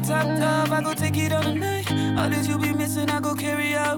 top up, I go take it all night. All that you be missing, I go carry out.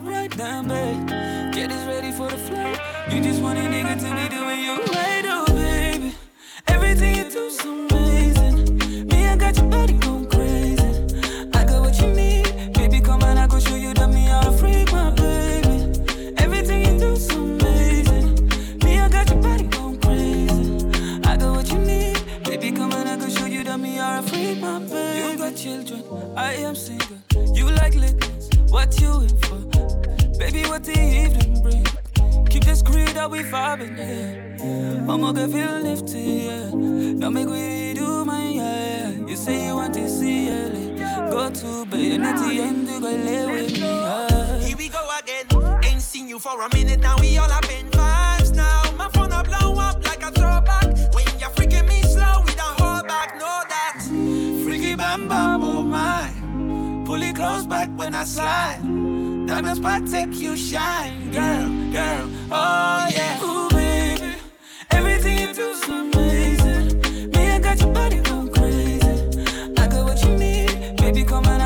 Slide. Diamonds spot take you shine, girl, girl. Oh yeah. Ooh baby, everything you do so amazing. Me, I got your body going crazy. I got what you need, baby. Come on.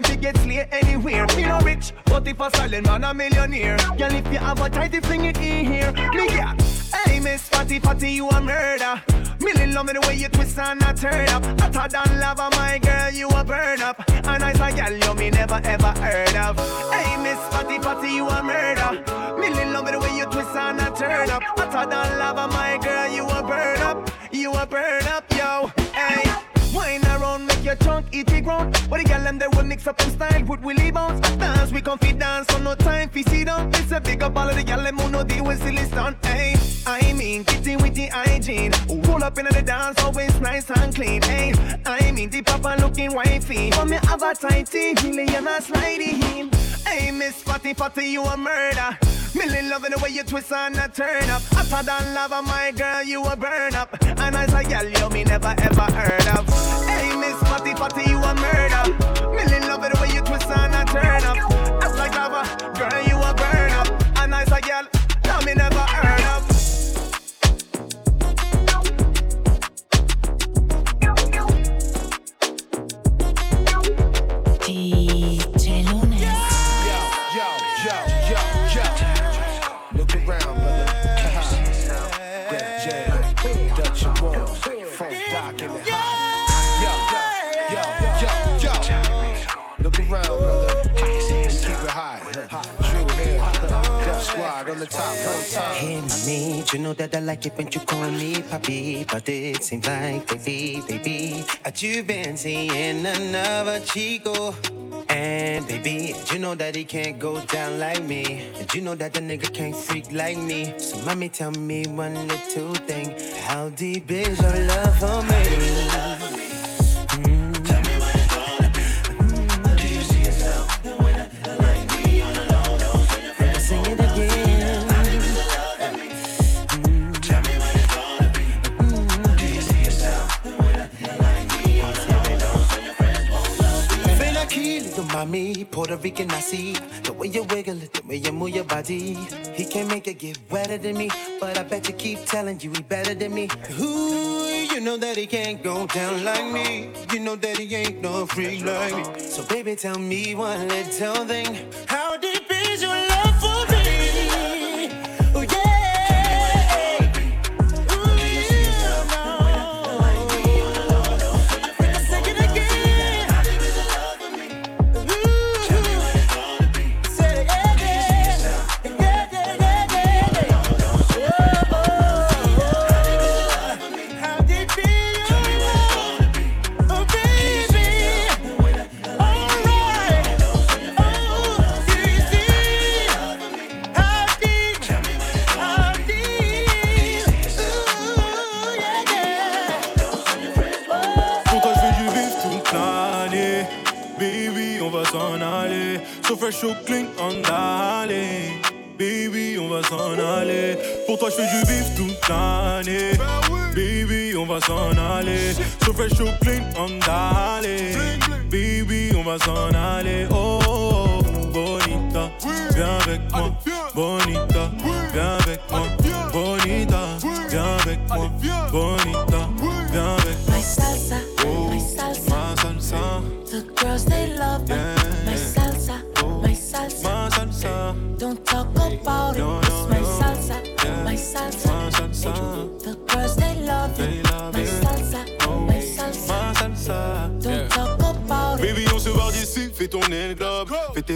them fi get slay anywhere. Me no rich, but if a silent man a millionaire. Girl, if you have a title, fling it in here. Me yeah. Hey, Miss Fatty Fatty, you a murder. Me love me the way you twist and I turn up. I Hotter than lava, my girl, you a burn up. And I say, girl, you me never ever heard of. Hey, Miss Fatty Fatty, you a murder. Me love the way you twist and I turn up. I Hotter than lava, my girl, you a burn up. You a burn up, yo. Hey, wine around, make your tongue eat the ground. What the girl them they will mix up in style. Would we leave out? Dance, we can confidence, dance, so no time for see down. It's a bigger ball of the yellow moon, no deal with silly stunt. Hey, I mean, kitty with the hygiene. Roll up in the dance, always nice and clean. Hey, I mean, the papa looking wifey. For me, have a tighty, really, and a slidey. Hey, Miss Fatty Fatty, you a murder. Millie loving the way you twist and a turn up. After that love of my girl, you a burn up. And as a girl, you me never ever heard of. Hey, Miss Fatty Fatty, you a murder turn up. Hey, mommy, you know that I like it when you call me papi, but it seems like they be, they be. That you've been seeing another Chico. And baby, you know that he can't go down like me. And you know that the nigga can't freak like me. So mommy, tell me one little thing. How deep is your love for me? melody. He can't make it get wetter than me, but I bet you keep telling you he better than me. Ooh, you know that he can't go down like me. You know that he ain't no freak like me. So baby, tell me one little thing. How did viens avec moi. Bonita, viens avec moi. Bonita, viens avec moi. Bonita,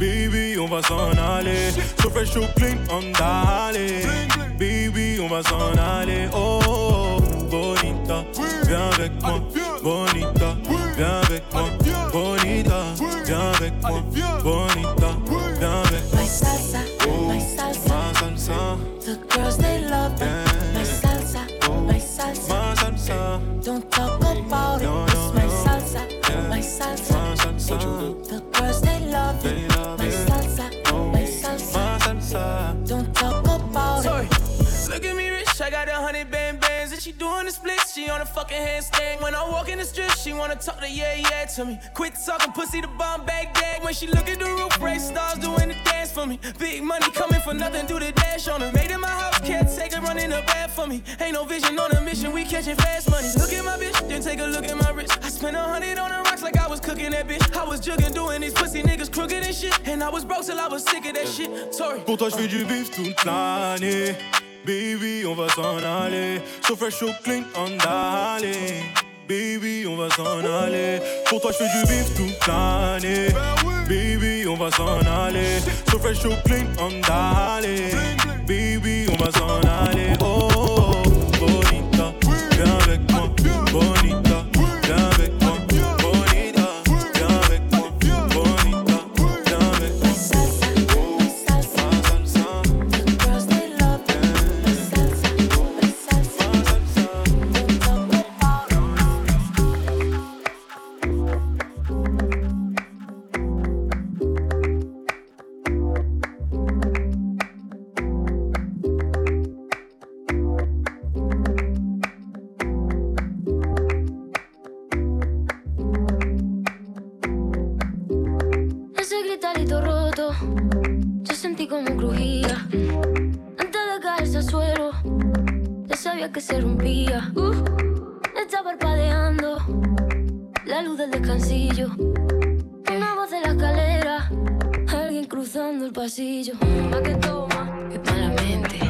Baby, on va s'en aller. So fresh, so clean, andale. Baby, on va s'en aller. Oh, oh, oh, bonita, viens avec moi. Bonita, viens avec moi. Bonita, viens avec moi. Bonita, viens avec moi. My salsa, my salsa, The girls I got a hundred band bands and she doing the splits. She on a fucking handstand. When I walk in the strip, she wanna talk the yeah yeah to me. Quit talking pussy, the bomb bag gag. When she look at the roof, race stars doing the dance for me. Big money coming for nothing, do the dash on her. Made in my house, can't take her running the bad for me. Ain't no vision on a mission, we catching fast money. Look at my bitch, then take a look at my wrist. I spent a hundred on the rocks like I was cooking that bitch. I was jugging, doing these pussy niggas crooked and shit. And I was broke till I was sick of that shit. Sorry. Pour toi, je fais du bif toute l'année. Baby, on va s'en aller. So fresh, so clean, andale. Baby, on va s'en aller. Pour toi, je fais du bif toute l'année. Baby, on va s'en aller. So fresh, so clean, andale. Baby, on va s'en aller. Uh, está parpadeando la luz del descansillo. Una voz de la escalera, alguien cruzando el pasillo. Ma que toma, que malamente.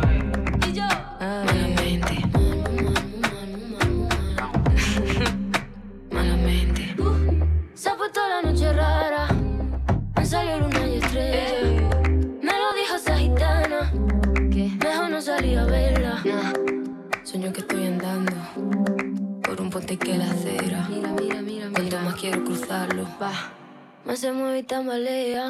me hace muy tambalea.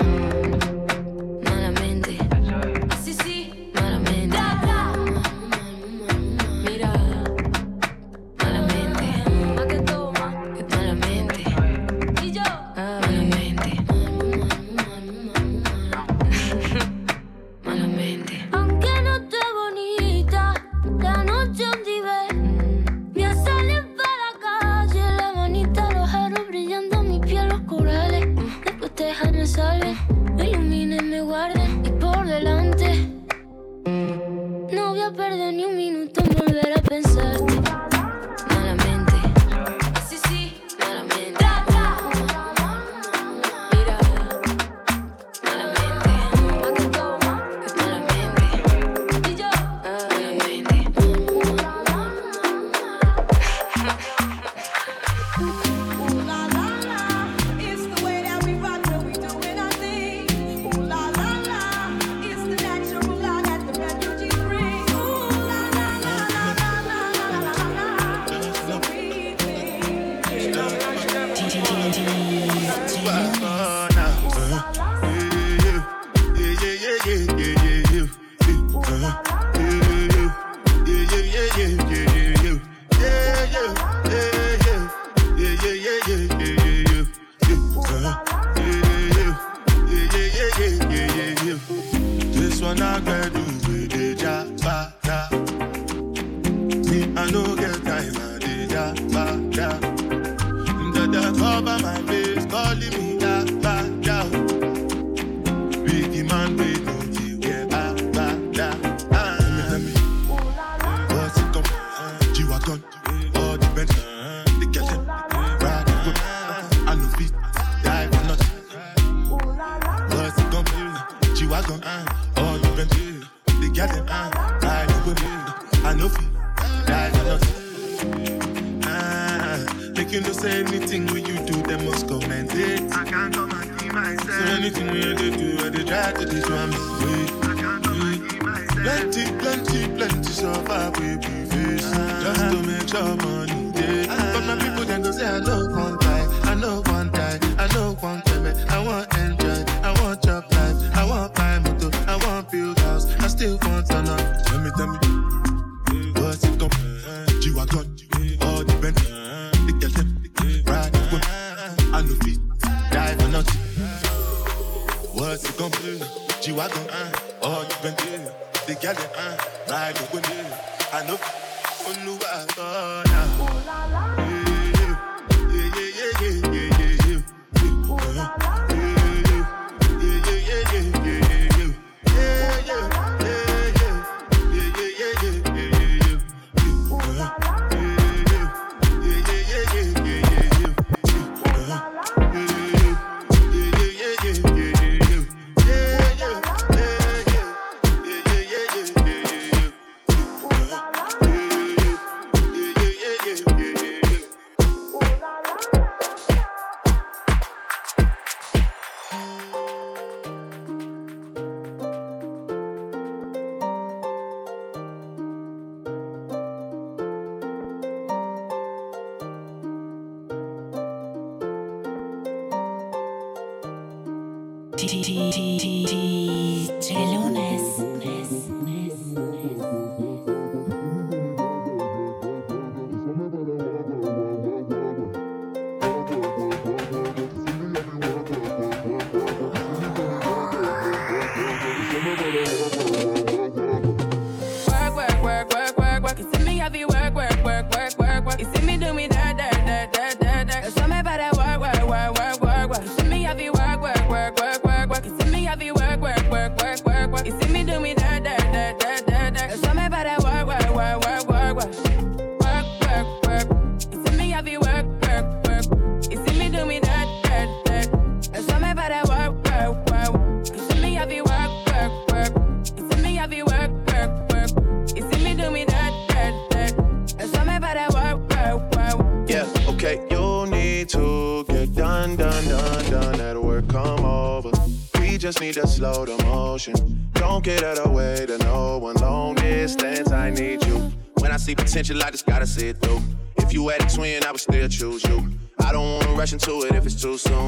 potential, I just gotta see it through. If you had a twin, I would still choose you. I don't wanna rush into it if it's too soon.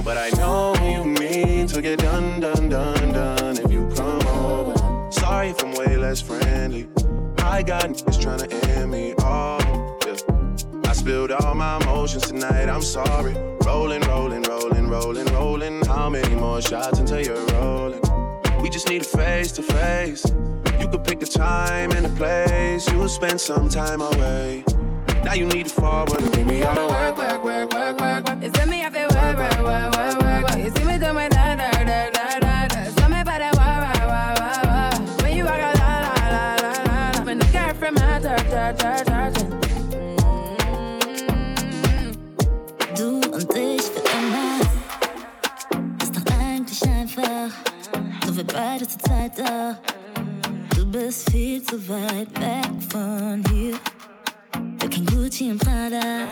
Du und ich für ist doch eigentlich einfach, nur wir beide zur Zeit da. Du bist viel zu weit weg von hier. Wir kein Gucci und Prada,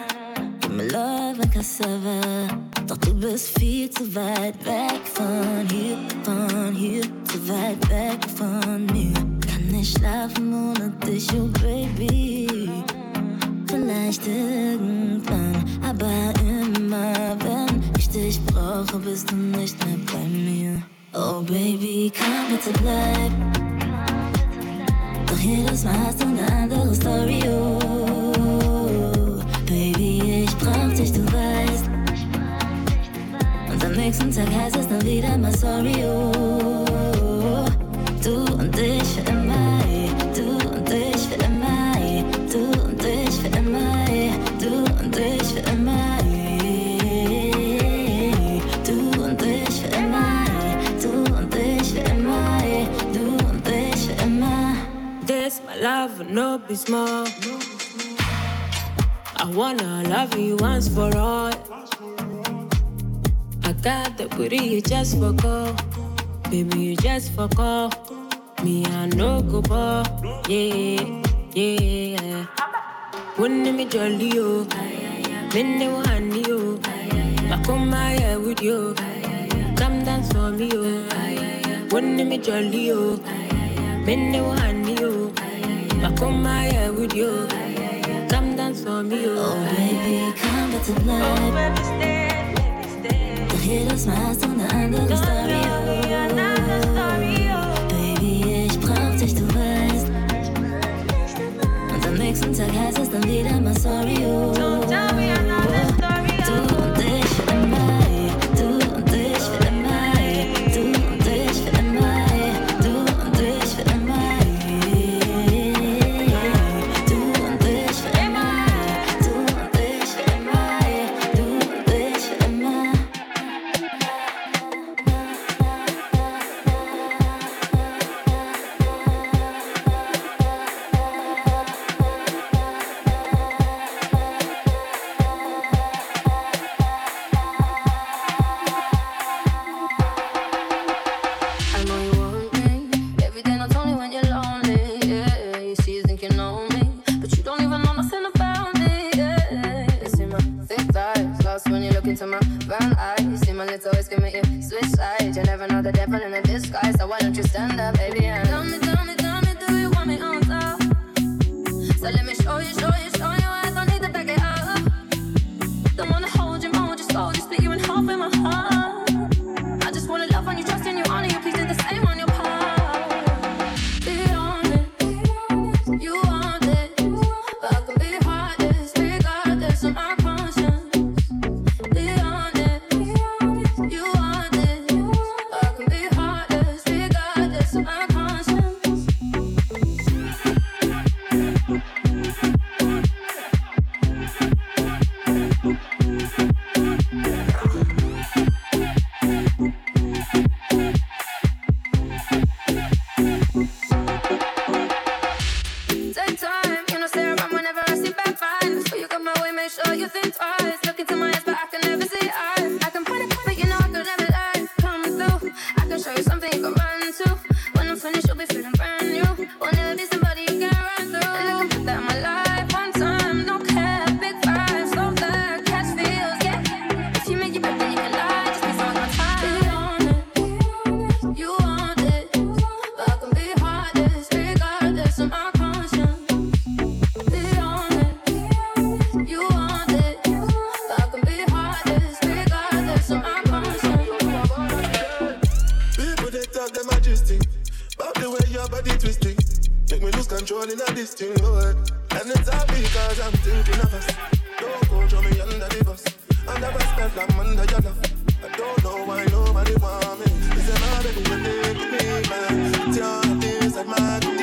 Love and Cassava. Doch du bist viel zu weit weg von hier, von hier, zu weit weg von mir. nicht schlafen ohne dich, oh Baby. Vielleicht irgendwann, aber immer wenn ich dich brauche, bist du nicht mehr bei mir. Oh Baby, komm bitte bleib. Doch jedes Mal hast du eine andere Story, oh. Baby, ich brauch dich, du weißt. Und am nächsten Tag heißt es dann wieder mal sorry, oh. love, no be small. I wanna love you once for all. I got the booty you just forgot. Baby, you just forgot. Me, I know go ball. Yeah, yeah. Wouldn't me jolly, oh. Then they want you. I come my hair with you. Come dance for me, oh. Wouldn't me jolly, oh. Men they want you on my head with you. Come dance for me, oh. oh baby, come back tonight. Oh, the hidden smiles don't oh. the story, oh. Baby, ich brauch dich, du weißt. Und am nächsten Tag heißt es dann wieder mal sorry, oh. I'm under your love. I don't know why nobody want me. It's a baby when they be mine. It's things that my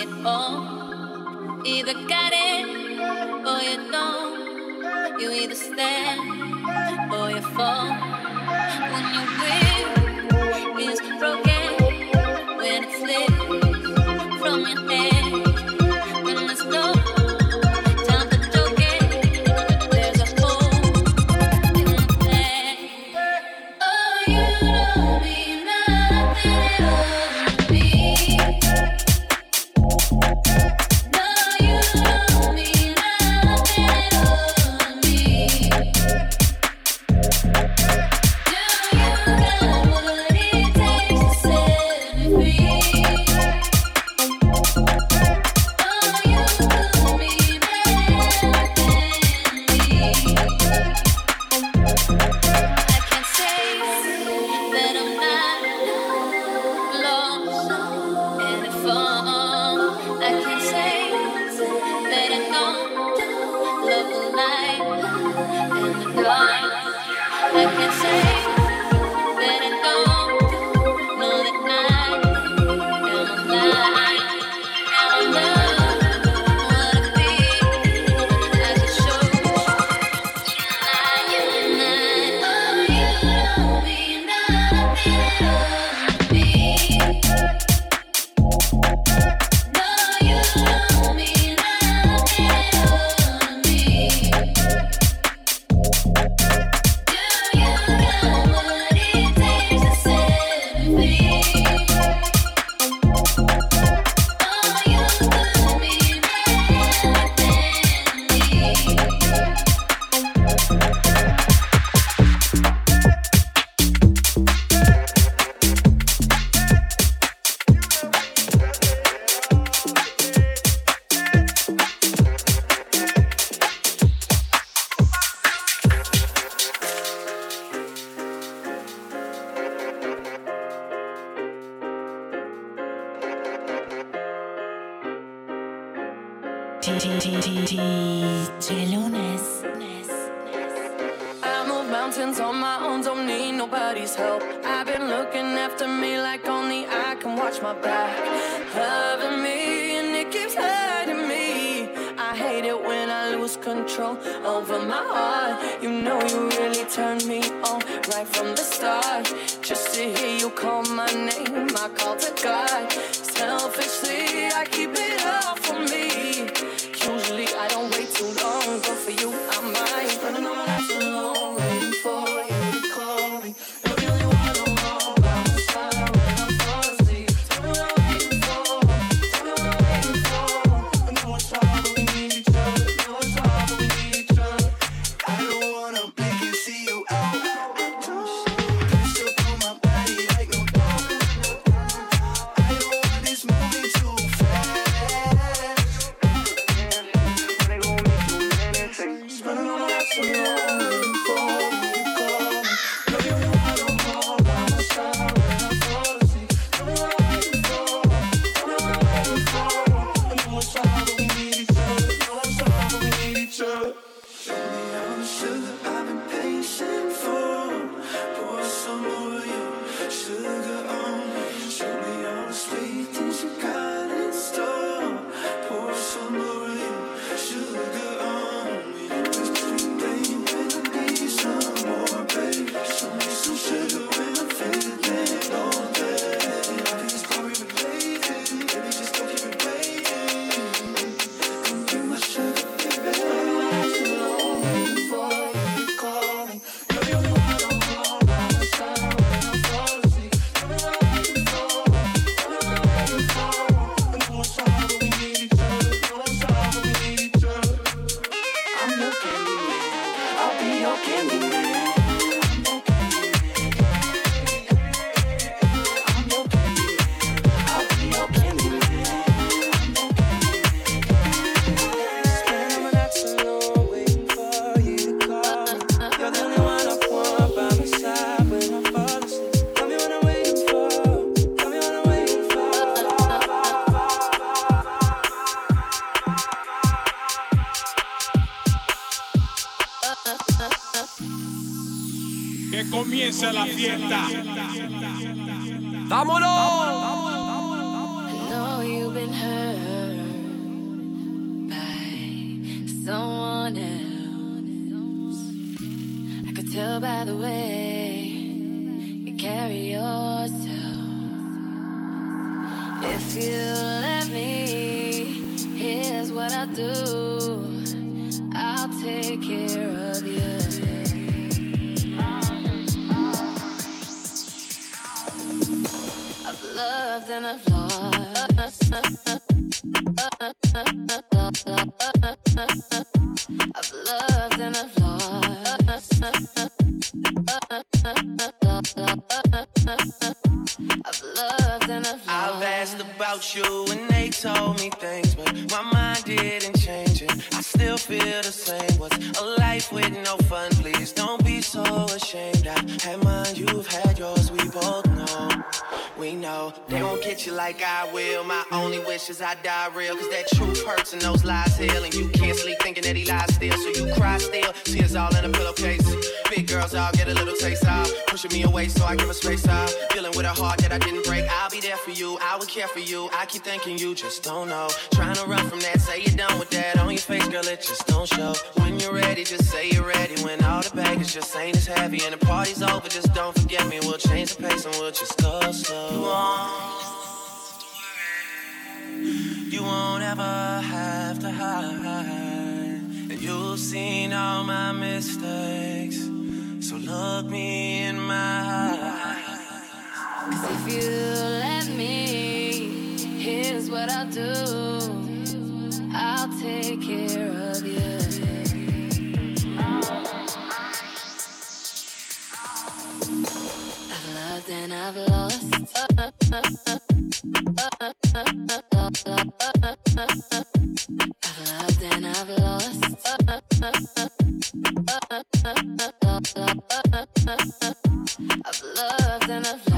it all. Oh, either got it or you don't. You either stand or you fall. When your will is broken. me away, so I give a space. I'm dealing with a heart that I didn't break. I'll be there for you, I will care for you. I keep thinking you just don't know. Trying to run from that, say you're done with that. On your face, girl, it just don't show. When you're ready, just say you're ready. When all the baggage just ain't as heavy and the party's over, just don't forget me. We'll change the pace and we'll just go slow. You you won't ever have to hide. And you've seen all my mistakes. So look me in my eyes. Cause if you let me, here's what I'll do I'll take care of you. I've loved and I've lost. I've loved and I've lost. I've loved and I've lost.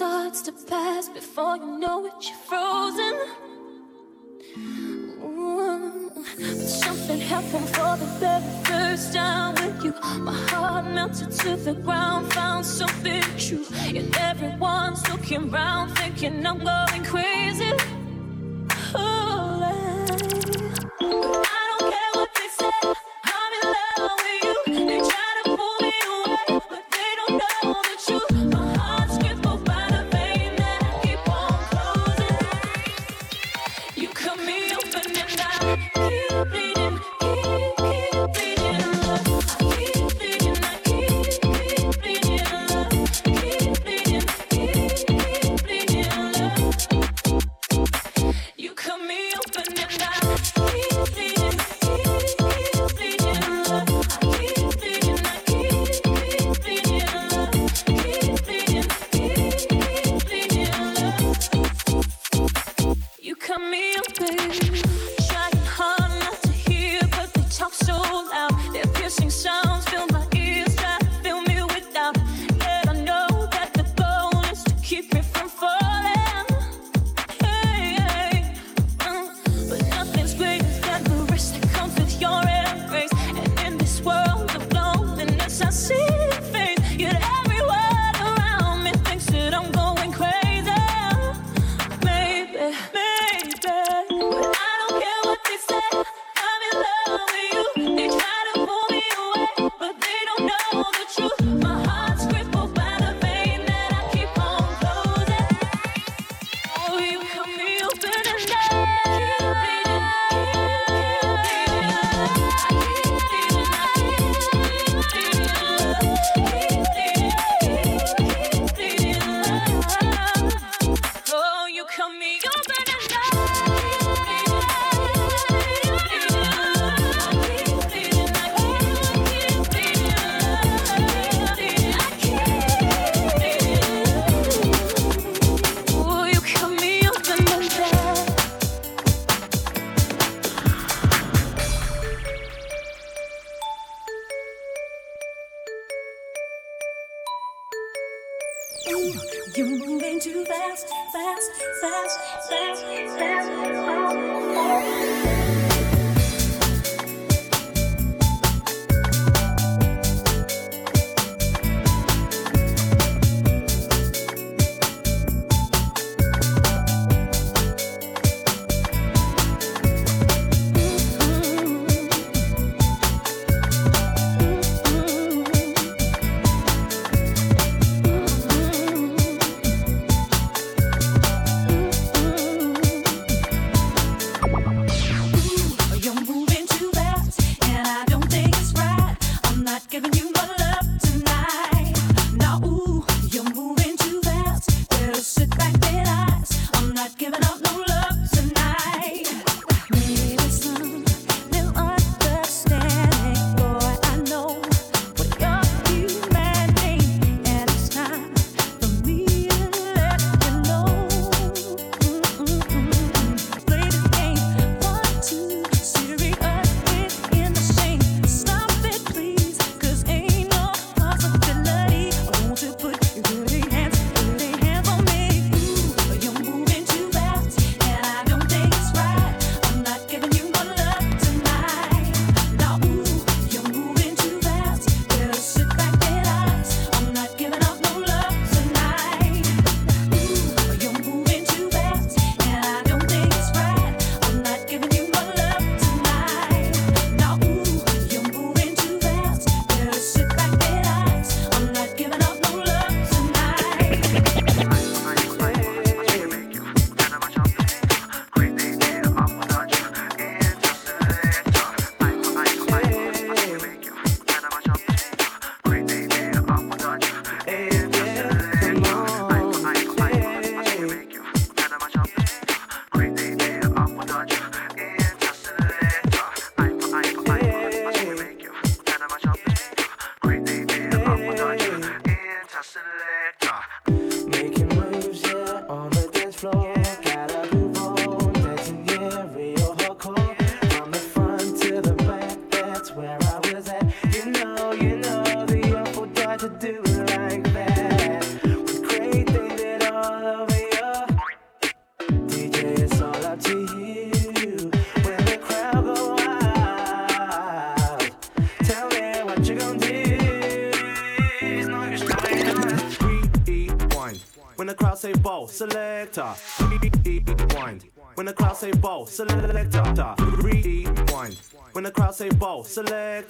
starts to pass before you know it, you're frozen. Ooh. But something happened for the very first time with you. My heart melted to the ground, found something true. And everyone's looking round, thinking I'm going crazy.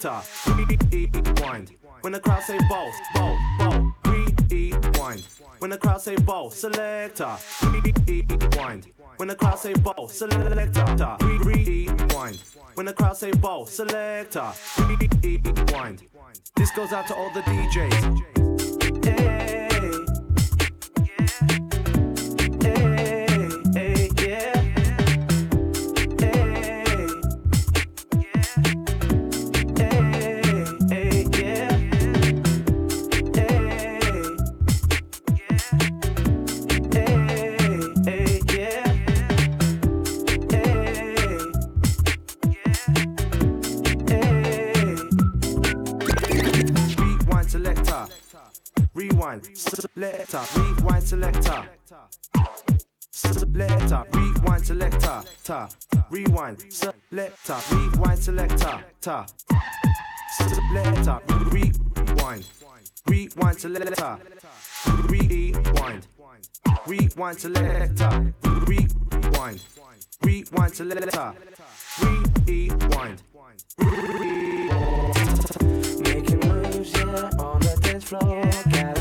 Selector. Rewind. When the crowd say ball, ball, ball. Rewind. When the crowd say ball, selector. Rewind. When the crowd say ball, selector. Rewind. When the crowd say ball, selector. Rewind. This goes out to all the DJs. Rewind selector. Rewind selector. Selector. Rewind selector. Ta. Rewind selector. Rewind selector. Ta. Selector. Rewind. Rewind selector. Rewind. Rewind selector. Rewind. Rewind selector. Rewind. Making moves, yeah, on floor. Gotta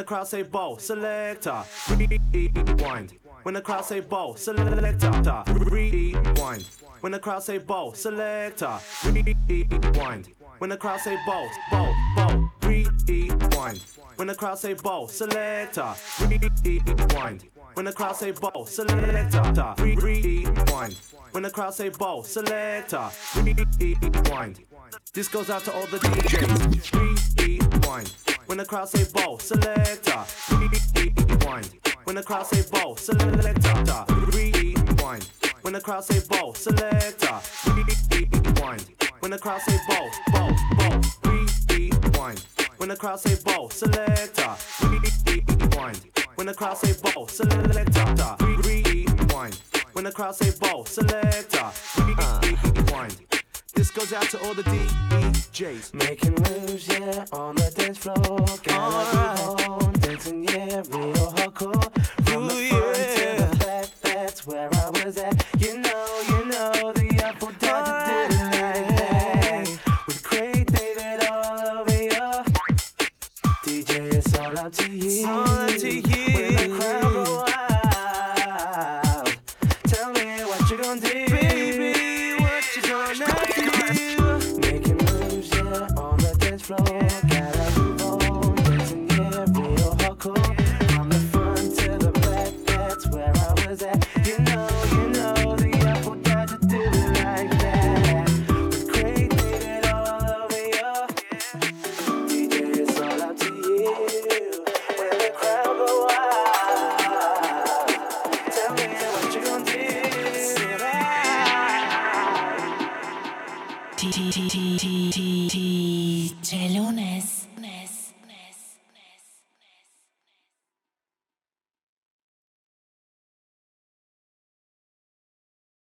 the crowd say ball, selector. Rewind. When the crowd say ball, selector. Rewind. When the crowd say ball, selector. Rewind. When the crowd say ball, ball, ball. Rewind. When the crowd say ball, selector. Rewind. When the crowd say ball, selector. Rewind. When the crowd say ball, selector. Rewind. This goes out to all the DJs. Rewind. When the crowd say ball, selector. Rewind. When the crowd say ball, selector. Rewind. When the crowd say ball, selector. Rewind. When the crowd say ball, ball, ball. Rewind. When the crowd say ball, selector. Rewind. When the crowd say ball, selector. Rewind. When the crowd say ball, selector. Rewind. This goes out to all the DJs. Making moves, yeah, on the dance floor. Gotta on, dancing, yeah, real hardcore. From the front to the back, that's where I was at. You know, you know, the Artful Dodger do it like that. With Craig David all over you. DJ, it's all up to you. All up to you.